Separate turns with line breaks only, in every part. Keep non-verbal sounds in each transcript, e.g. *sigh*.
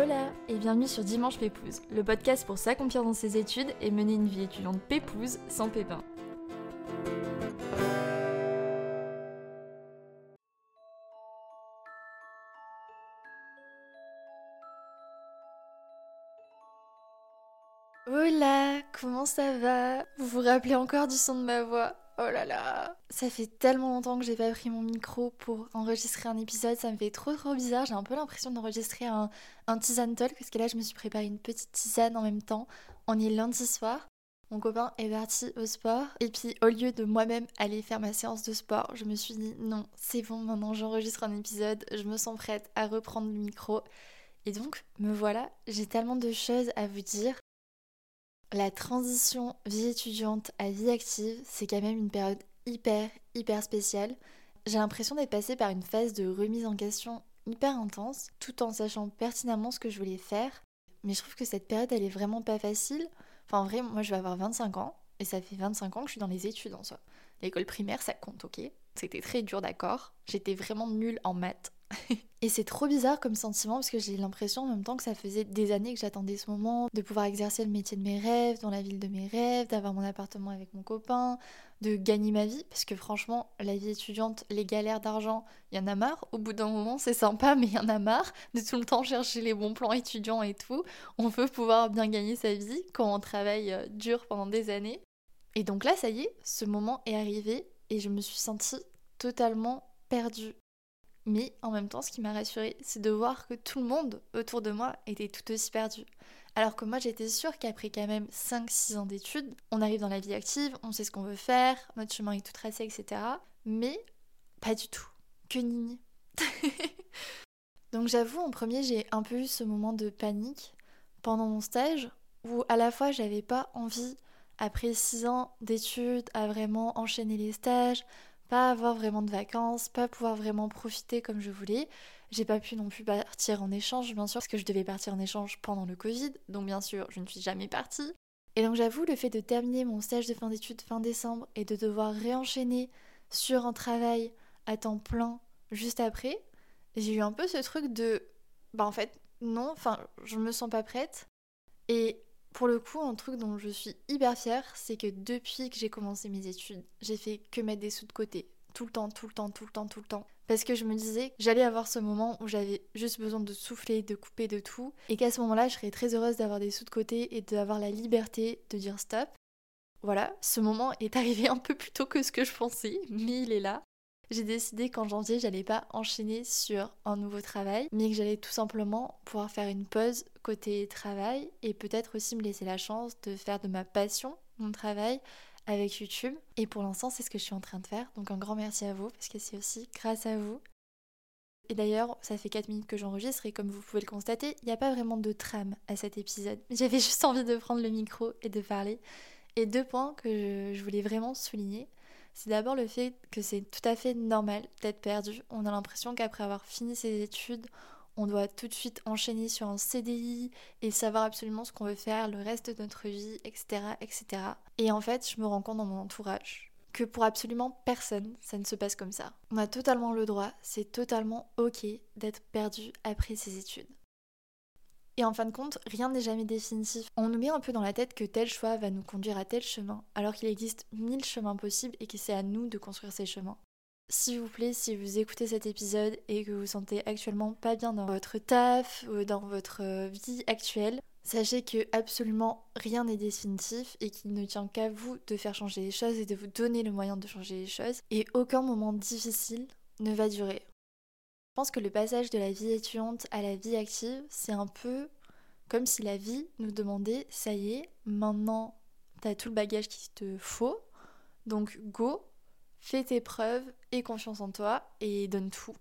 Hola et bienvenue sur Dimanche Pépouze, le podcast pour s'accomplir dans ses études et mener une vie étudiante pépouze sans pépin. Hola, comment ça va? Vous vous rappelez encore du son de ma voix? Oh là là Ça fait tellement longtemps que j'ai pas pris mon micro pour enregistrer un épisode, ça me fait trop trop bizarre, j'ai un peu l'impression d'enregistrer un, un tisane talk parce que là je me suis préparé une petite tisane en même temps. On est lundi soir, mon copain est parti au sport et puis au lieu de moi-même aller faire ma séance de sport, je me suis dit non, c'est bon, maintenant j'enregistre un épisode, je me sens prête à reprendre le micro. Et donc, me voilà, j'ai tellement de choses à vous dire. La transition vie étudiante à vie active, c'est quand même une période hyper, hyper spéciale. J'ai l'impression d'être passée par une phase de remise en question hyper intense, tout en sachant pertinemment ce que je voulais faire. Mais je trouve que cette période, elle est vraiment pas facile. Enfin, en vrai, moi, je vais avoir 25 ans, et ça fait 25 ans que je suis dans les études en soi. L'école primaire, ça compte, ok C'était très dur, d'accord J'étais vraiment nulle en maths. *laughs* et c'est trop bizarre comme sentiment parce que j'ai l'impression en même temps que ça faisait des années que j'attendais ce moment de pouvoir exercer le métier de mes rêves dans la ville de mes rêves, d'avoir mon appartement avec mon copain, de gagner ma vie parce que franchement la vie étudiante, les galères d'argent, il y en a marre. Au bout d'un moment c'est sympa mais il y en a marre de tout le temps chercher les bons plans étudiants et tout. On veut pouvoir bien gagner sa vie quand on travaille euh, dur pendant des années. Et donc là ça y est, ce moment est arrivé et je me suis sentie totalement perdue mais en même temps, ce qui m'a rassurée, c'est de voir que tout le monde autour de moi était tout aussi perdu. Alors que moi, j'étais sûre qu'après quand même 5-6 ans d'études, on arrive dans la vie active, on sait ce qu'on veut faire, notre chemin est tout tracé, etc. Mais pas du tout. Que nini. *laughs* Donc j'avoue, en premier, j'ai un peu eu ce moment de panique pendant mon stage où à la fois j'avais pas envie, après 6 ans d'études, à vraiment enchaîner les stages, pas avoir vraiment de vacances, pas pouvoir vraiment profiter comme je voulais. J'ai pas pu non plus partir en échange, bien sûr, parce que je devais partir en échange pendant le Covid, donc bien sûr, je ne suis jamais partie. Et donc j'avoue, le fait de terminer mon stage de fin d'études fin décembre et de devoir réenchaîner sur un travail à temps plein juste après, j'ai eu un peu ce truc de bah en fait, non, enfin, je me sens pas prête. Et pour le coup, un truc dont je suis hyper fière, c'est que depuis que j'ai commencé mes études, j'ai fait que mettre des sous de côté. Tout le temps, tout le temps, tout le temps, tout le temps. Parce que je me disais que j'allais avoir ce moment où j'avais juste besoin de souffler, de couper de tout. Et qu'à ce moment-là, je serais très heureuse d'avoir des sous de côté et d'avoir la liberté de dire stop. Voilà, ce moment est *laughs* arrivé un peu plus tôt que ce que je pensais, mais il est là j'ai décidé qu'en janvier, j'allais pas enchaîner sur un nouveau travail, mais que j'allais tout simplement pouvoir faire une pause côté travail et peut-être aussi me laisser la chance de faire de ma passion mon travail avec YouTube. Et pour l'instant, c'est ce que je suis en train de faire. Donc un grand merci à vous parce que c'est aussi grâce à vous. Et d'ailleurs, ça fait 4 minutes que j'enregistre et comme vous pouvez le constater, il n'y a pas vraiment de trame à cet épisode. *laughs* J'avais juste envie de prendre le micro et de parler. Et deux points que je voulais vraiment souligner c'est d'abord le fait que c'est tout à fait normal d'être perdu. On a l'impression qu'après avoir fini ses études, on doit tout de suite enchaîner sur un CDI et savoir absolument ce qu'on veut faire le reste de notre vie, etc., etc. Et en fait, je me rends compte dans mon entourage que pour absolument personne, ça ne se passe comme ça. On a totalement le droit, c'est totalement ok d'être perdu après ses études. Et en fin de compte, rien n'est jamais définitif. On nous met un peu dans la tête que tel choix va nous conduire à tel chemin, alors qu'il existe mille chemins possibles et que c'est à nous de construire ces chemins. S'il vous plaît, si vous écoutez cet épisode et que vous vous sentez actuellement pas bien dans votre taf ou dans votre euh, vie actuelle, sachez que absolument rien n'est définitif et qu'il ne tient qu'à vous de faire changer les choses et de vous donner le moyen de changer les choses. Et aucun moment difficile ne va durer. Pense que le passage de la vie étudiante à la vie active, c'est un peu comme si la vie nous demandait, ça y est, maintenant t'as tout le bagage qu'il te faut, donc go, fais tes preuves et confiance en toi et donne tout.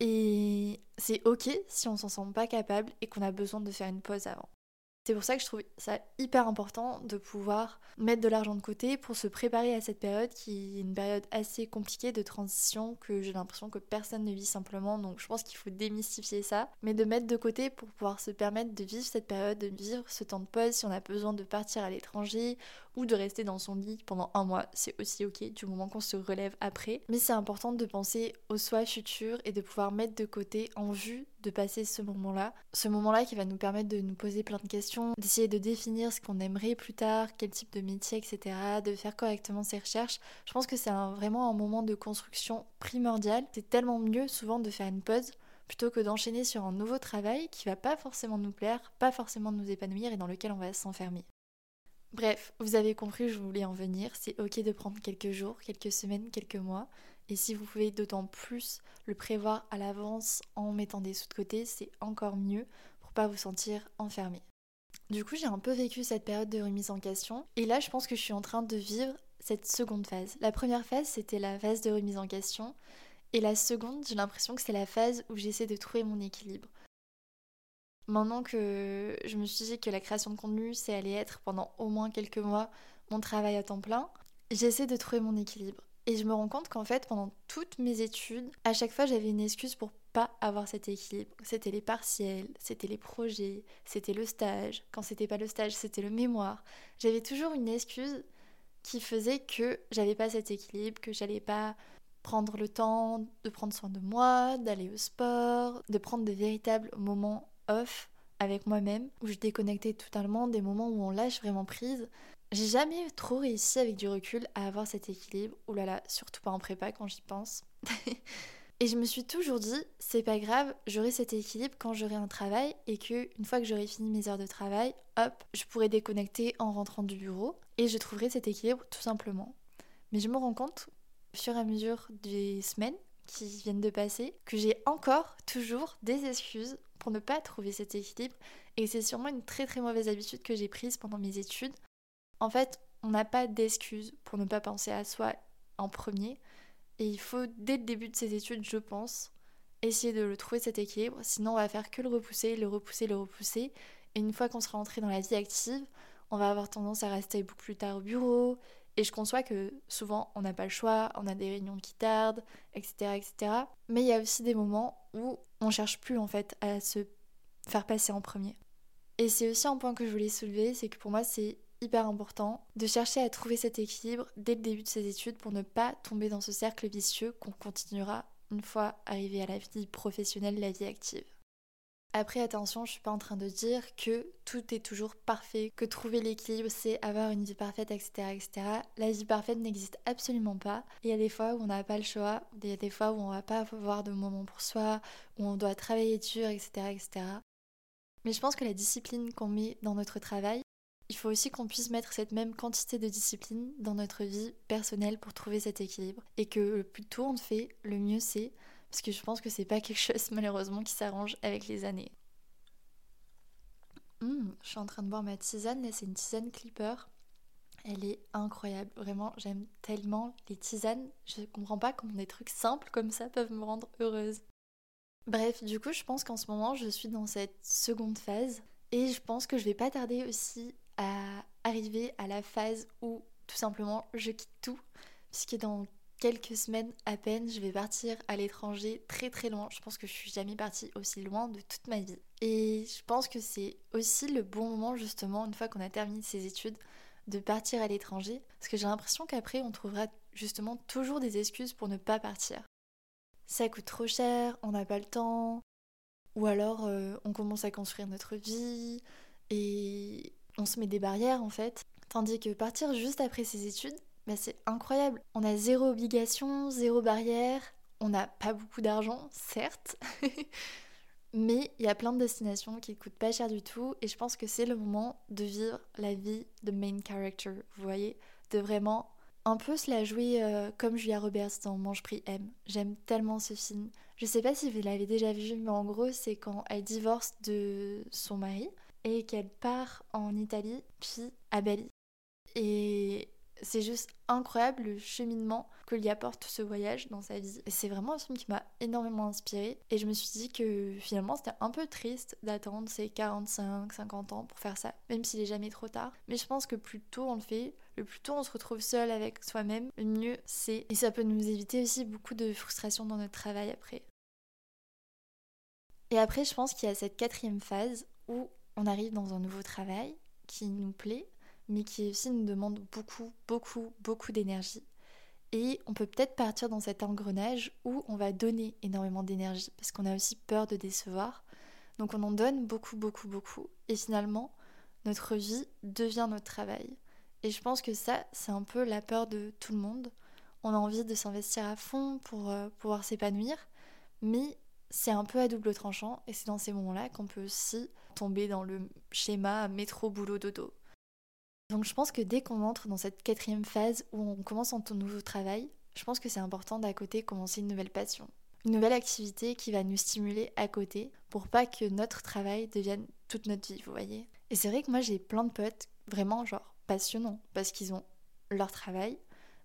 Et c'est ok si on s'en sent pas capable et qu'on a besoin de faire une pause avant. C'est pour ça que je trouve ça hyper important de pouvoir mettre de l'argent de côté pour se préparer à cette période qui est une période assez compliquée de transition que j'ai l'impression que personne ne vit simplement. Donc je pense qu'il faut démystifier ça, mais de mettre de côté pour pouvoir se permettre de vivre cette période, de vivre ce temps de pause si on a besoin de partir à l'étranger ou de rester dans son lit pendant un mois. C'est aussi ok du moment qu'on se relève après. Mais c'est important de penser au soi futur et de pouvoir mettre de côté en vue de passer ce moment-là. Ce moment-là qui va nous permettre de nous poser plein de questions, d'essayer de définir ce qu'on aimerait plus tard, quel type de métier, etc., de faire correctement ses recherches. Je pense que c'est vraiment un moment de construction primordial. C'est tellement mieux souvent de faire une pause plutôt que d'enchaîner sur un nouveau travail qui va pas forcément nous plaire, pas forcément nous épanouir et dans lequel on va s'enfermer. Bref, vous avez compris, je voulais en venir. C'est ok de prendre quelques jours, quelques semaines, quelques mois. Et si vous pouvez d'autant plus le prévoir à l'avance en mettant des sous de côté, c'est encore mieux pour pas vous sentir enfermé. Du coup, j'ai un peu vécu cette période de remise en question. Et là, je pense que je suis en train de vivre cette seconde phase. La première phase, c'était la phase de remise en question. Et la seconde, j'ai l'impression que c'est la phase où j'essaie de trouver mon équilibre. Maintenant que je me suis dit que la création de contenu, c'est allait être pendant au moins quelques mois mon travail à temps plein, j'essaie de trouver mon équilibre. Et je me rends compte qu'en fait, pendant toutes mes études, à chaque fois, j'avais une excuse pour pas avoir cet équilibre. C'était les partiels, c'était les projets, c'était le stage. Quand c'était pas le stage, c'était le mémoire. J'avais toujours une excuse qui faisait que j'avais pas cet équilibre, que j'allais pas prendre le temps de prendre soin de moi, d'aller au sport, de prendre de véritables moments off avec moi-même, où je déconnectais totalement, des moments où on lâche vraiment prise. J'ai jamais trop réussi avec du recul à avoir cet équilibre. Ouh là là, surtout pas en prépa quand j'y pense. *laughs* et je me suis toujours dit, c'est pas grave, j'aurai cet équilibre quand j'aurai un travail et que une fois que j'aurai fini mes heures de travail, hop, je pourrai déconnecter en rentrant du bureau et je trouverai cet équilibre tout simplement. Mais je me rends compte, au fur et à mesure des semaines qui viennent de passer, que j'ai encore toujours des excuses pour ne pas trouver cet équilibre. Et c'est sûrement une très très mauvaise habitude que j'ai prise pendant mes études. En fait, on n'a pas d'excuses pour ne pas penser à soi en premier. Et il faut, dès le début de ses études, je pense, essayer de le trouver cet équilibre. Sinon, on va faire que le repousser, le repousser, le repousser. Et une fois qu'on sera entré dans la vie active, on va avoir tendance à rester beaucoup plus tard au bureau. Et je conçois que souvent, on n'a pas le choix, on a des réunions qui tardent, etc., etc. Mais il y a aussi des moments où on cherche plus en fait à se faire passer en premier. Et c'est aussi un point que je voulais soulever, c'est que pour moi c'est hyper important de chercher à trouver cet équilibre dès le début de ses études pour ne pas tomber dans ce cercle vicieux qu'on continuera une fois arrivé à la vie professionnelle, la vie active. Après, attention, je suis pas en train de dire que tout est toujours parfait, que trouver l'équilibre c'est avoir une vie parfaite, etc., etc. La vie parfaite n'existe absolument pas. Il y a des fois où on n'a pas le choix, il y a des fois où on va pas avoir de moments pour soi, où on doit travailler dur, etc., etc. Mais je pense que la discipline qu'on met dans notre travail, il faut aussi qu'on puisse mettre cette même quantité de discipline dans notre vie personnelle pour trouver cet équilibre. Et que le plus tôt on le fait, le mieux c'est. Parce que je pense que c'est pas quelque chose malheureusement qui s'arrange avec les années. Hum, je suis en train de boire ma tisane, là c'est une tisane Clipper. Elle est incroyable, vraiment j'aime tellement les tisanes. Je comprends pas comment des trucs simples comme ça peuvent me rendre heureuse. Bref, du coup je pense qu'en ce moment je suis dans cette seconde phase et je pense que je vais pas tarder aussi à arriver à la phase où tout simplement je quitte tout puisque dans quelques semaines à peine, je vais partir à l'étranger très très loin. Je pense que je suis jamais partie aussi loin de toute ma vie. Et je pense que c'est aussi le bon moment justement, une fois qu'on a terminé ses études, de partir à l'étranger. Parce que j'ai l'impression qu'après, on trouvera justement toujours des excuses pour ne pas partir. Ça coûte trop cher, on n'a pas le temps, ou alors euh, on commence à construire notre vie et on se met des barrières en fait. Tandis que partir juste après ses études, bah, c'est incroyable. On a zéro obligation, zéro barrière, on n'a pas beaucoup d'argent, certes, *laughs* mais il y a plein de destinations qui ne coûtent pas cher du tout et je pense que c'est le moment de vivre la vie de main character, vous voyez, de vraiment un peu se la jouer euh, comme Julia Roberts dans Mange Prix M. J'aime tellement ce film. Je sais pas si vous l'avez déjà vu, mais en gros, c'est quand elle divorce de son mari et qu'elle part en Italie, puis à Bali. Et c'est juste incroyable le cheminement que lui apporte ce voyage dans sa vie. C'est vraiment un film qui m'a énormément inspirée et je me suis dit que finalement c'était un peu triste d'attendre ses 45, 50 ans pour faire ça, même s'il est jamais trop tard. Mais je pense que plus tôt on le fait, le plus tôt on se retrouve seul avec soi-même, le mieux c'est. Et ça peut nous éviter aussi beaucoup de frustration dans notre travail après. Et après, je pense qu'il y a cette quatrième phase où on arrive dans un nouveau travail qui nous plaît, mais qui aussi nous demande beaucoup, beaucoup, beaucoup d'énergie. Et on peut peut-être partir dans cet engrenage où on va donner énormément d'énergie, parce qu'on a aussi peur de décevoir. Donc on en donne beaucoup, beaucoup, beaucoup. Et finalement, notre vie devient notre travail. Et je pense que ça, c'est un peu la peur de tout le monde. On a envie de s'investir à fond pour euh, pouvoir s'épanouir, mais c'est un peu à double tranchant et c'est dans ces moments-là qu'on peut aussi tomber dans le schéma métro boulot dodo. Donc je pense que dès qu'on entre dans cette quatrième phase où on commence un nouveau travail, je pense que c'est important d'à côté commencer une nouvelle passion. Une nouvelle activité qui va nous stimuler à côté pour pas que notre travail devienne toute notre vie, vous voyez. Et c'est vrai que moi j'ai plein de potes vraiment genre passionnants parce qu'ils ont leur travail,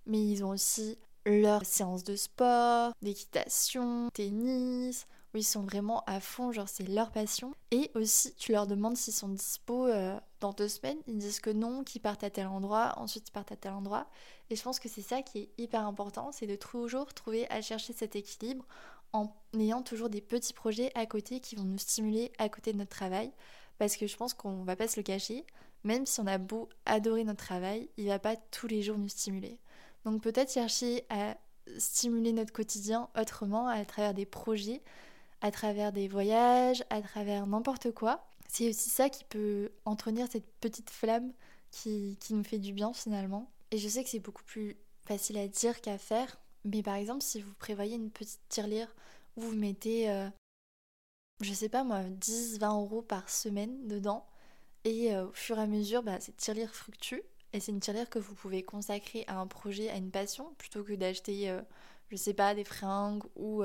mais ils ont aussi leur séance de sport, d'équitation, tennis, où ils sont vraiment à fond, genre c'est leur passion. Et aussi, tu leur demandes s'ils sont dispo euh, dans deux semaines, ils disent que non, qu'ils partent à tel endroit, ensuite ils partent à tel endroit. Et je pense que c'est ça qui est hyper important, c'est de toujours trouver à chercher cet équilibre en ayant toujours des petits projets à côté qui vont nous stimuler à côté de notre travail. Parce que je pense qu'on va pas se le cacher, même si on a beau adorer notre travail, il va pas tous les jours nous stimuler. Donc peut-être chercher à stimuler notre quotidien autrement à travers des projets à travers des voyages, à travers n'importe quoi. C'est aussi ça qui peut entretenir cette petite flamme qui, nous fait du bien finalement. Et je sais que c'est beaucoup plus facile à dire qu'à faire, mais par exemple, si vous prévoyez une petite tirelire où vous mettez, euh, je sais pas moi, 10-20 euros par semaine dedans, et euh, au fur et à mesure, bah, cette tirelire fructue, et c'est une tirelire que vous pouvez consacrer à un projet, à une passion, plutôt que d'acheter, euh, je sais pas, des fringues ou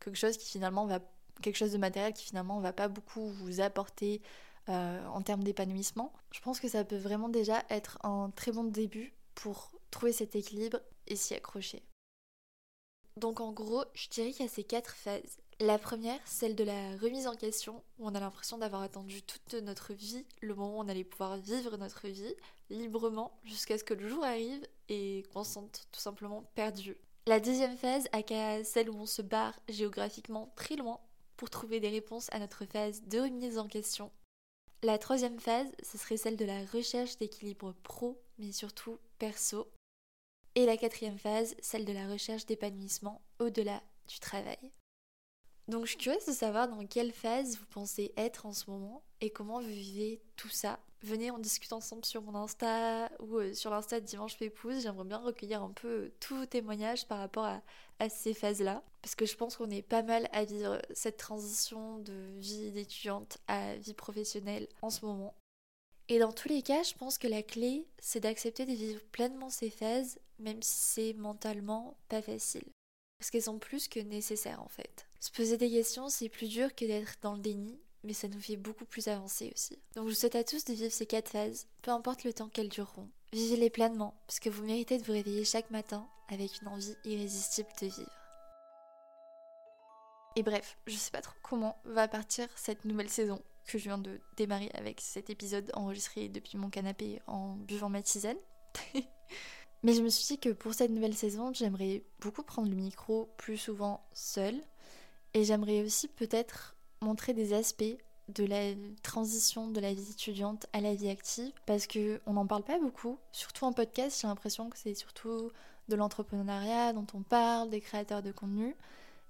quelque chose qui finalement va quelque chose de matériel qui finalement va pas beaucoup vous apporter euh, en termes d'épanouissement. Je pense que ça peut vraiment déjà être un très bon début pour trouver cet équilibre et s'y accrocher. Donc en gros, je dirais qu'il y a ces quatre phases. La première, celle de la remise en question, où on a l'impression d'avoir attendu toute notre vie, le moment où on allait pouvoir vivre notre vie librement jusqu'à ce que le jour arrive et qu'on se sente tout simplement perdu. La deuxième phase, aka celle où on se barre géographiquement très loin pour trouver des réponses à notre phase de remise en question. La troisième phase, ce serait celle de la recherche d'équilibre pro, mais surtout perso. Et la quatrième phase, celle de la recherche d'épanouissement au-delà du travail. Donc je suis curieuse de savoir dans quelle phase vous pensez être en ce moment et comment vous vivez tout ça. Venez, on discute ensemble sur mon Insta ou euh, sur l'Insta Dimanche Pépouze. J'aimerais bien recueillir un peu euh, tous vos témoignages par rapport à ces phases-là. Parce que je pense qu'on est pas mal à vivre cette transition de vie d'étudiante à vie professionnelle en ce moment. Et dans tous les cas, je pense que la clé, c'est d'accepter de vivre pleinement ces phases, même si c'est mentalement pas facile. Parce qu'elles sont plus que nécessaires en fait. Se poser des questions, c'est plus dur que d'être dans le déni, mais ça nous fait beaucoup plus avancer aussi. Donc je vous souhaite à tous de vivre ces quatre phases, peu importe le temps qu'elles dureront. Vivez-les pleinement, parce que vous méritez de vous réveiller chaque matin avec une envie irrésistible de vivre. Et bref, je sais pas trop comment va partir cette nouvelle saison que je viens de démarrer avec cet épisode enregistré depuis mon canapé en buvant ma tisane. *laughs* Mais je me suis dit que pour cette nouvelle saison, j'aimerais beaucoup prendre le micro plus souvent seule. Et j'aimerais aussi peut-être montrer des aspects de la transition de la vie étudiante à la vie active. Parce que on n'en parle pas beaucoup, surtout en podcast, j'ai l'impression que c'est surtout de l'entrepreneuriat dont on parle, des créateurs de contenu,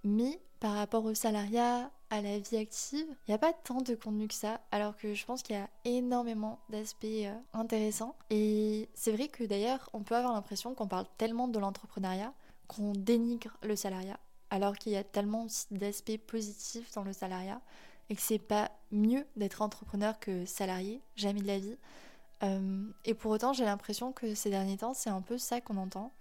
mais par rapport au salariat, à la vie active, il n'y a pas tant de contenu que ça, alors que je pense qu'il y a énormément d'aspects euh, intéressants. Et c'est vrai que d'ailleurs, on peut avoir l'impression qu'on parle tellement de l'entrepreneuriat qu'on dénigre le salariat alors qu'il y a tellement d'aspects positifs dans le salariat et que c'est pas mieux d'être entrepreneur que salarié, jamais de la vie. Euh, et pour autant, j'ai l'impression que ces derniers temps, c'est un peu ça qu'on entend.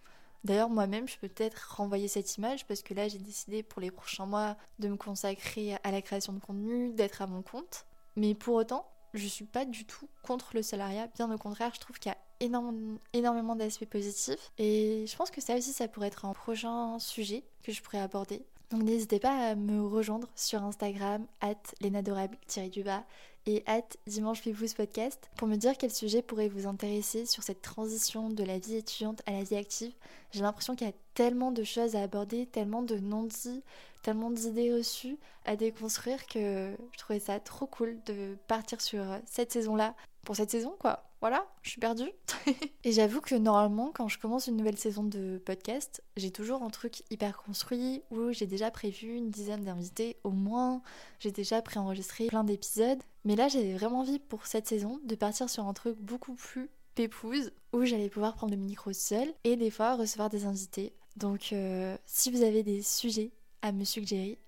D'ailleurs, moi-même, je peux peut-être renvoyer cette image parce que là, j'ai décidé pour les prochains mois de me consacrer à la création de contenu, d'être à mon compte. Mais pour autant, je suis pas du tout contre le salariat. Bien au contraire, je trouve qu'il y a énormément, d'aspects positifs. Et je pense que ça aussi, ça pourrait être un prochain sujet que je pourrais aborder. Donc n'hésitez pas à me rejoindre sur Instagram, at lenadorable-du-bas et at dimanche podcast pour me dire quel sujet pourrait vous intéresser sur cette transition de la vie étudiante à la vie active. J'ai l'impression qu'il y a tellement de choses à aborder, tellement de non-dits, tellement d'idées reçues à déconstruire que je trouvais ça trop cool de partir sur cette saison-là, pour cette saison quoi voilà, je suis perdue. *laughs* et j'avoue que normalement, quand je commence une nouvelle saison de podcast, j'ai toujours un truc hyper construit où j'ai déjà prévu une dizaine d'invités au moins, j'ai déjà préenregistré plein d'épisodes. Mais là, j'avais vraiment envie pour cette saison de partir sur un truc beaucoup plus pépouse où j'allais pouvoir prendre le micro seul et des fois recevoir des invités. Donc, euh, si vous avez des sujets à me suggérer,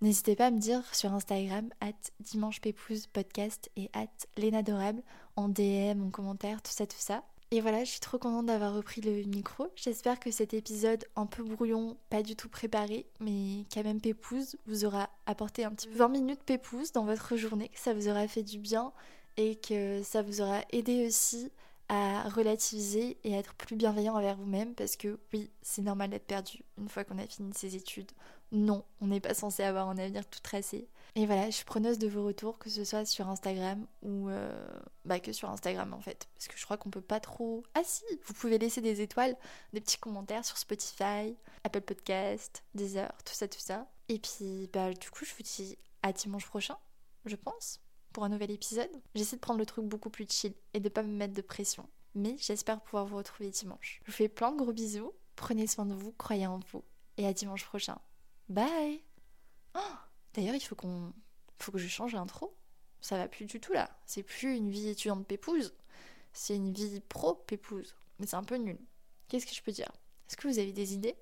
n'hésitez pas à me dire sur Instagram, at dimanche podcast et at l'enadorable en DM, en commentaire, tout ça, tout ça. Et voilà, je suis trop contente d'avoir repris le micro. J'espère que cet épisode un peu brouillon, pas du tout préparé, mais quand même pépouse, vous aura apporté un petit 20 minutes pépouse dans votre journée, que ça vous aura fait du bien et que ça vous aura aidé aussi à relativiser et à être plus bienveillant envers vous-même parce que oui, c'est normal d'être perdu une fois qu'on a fini ses études. Non, on n'est pas censé avoir un avenir tout tracé. Et voilà, je suis preneuse de vos retours, que ce soit sur Instagram ou euh, bah que sur Instagram en fait. Parce que je crois qu'on peut pas trop. Ah si, vous pouvez laisser des étoiles, des petits commentaires sur Spotify, Apple Podcast, Deezer, tout ça, tout ça. Et puis bah du coup, je vous dis à dimanche prochain, je pense, un nouvel épisode. J'essaie de prendre le truc beaucoup plus chill et de pas me mettre de pression. Mais j'espère pouvoir vous retrouver dimanche. Je vous fais plein de gros bisous. Prenez soin de vous, croyez en vous. Et à dimanche prochain. Bye oh D'ailleurs, il faut qu'on. faut que je change l'intro. Ça va plus du tout là. C'est plus une vie étudiante pépouse. C'est une vie pro pépouse. Mais c'est un peu nul. Qu'est-ce que je peux dire? Est-ce que vous avez des idées?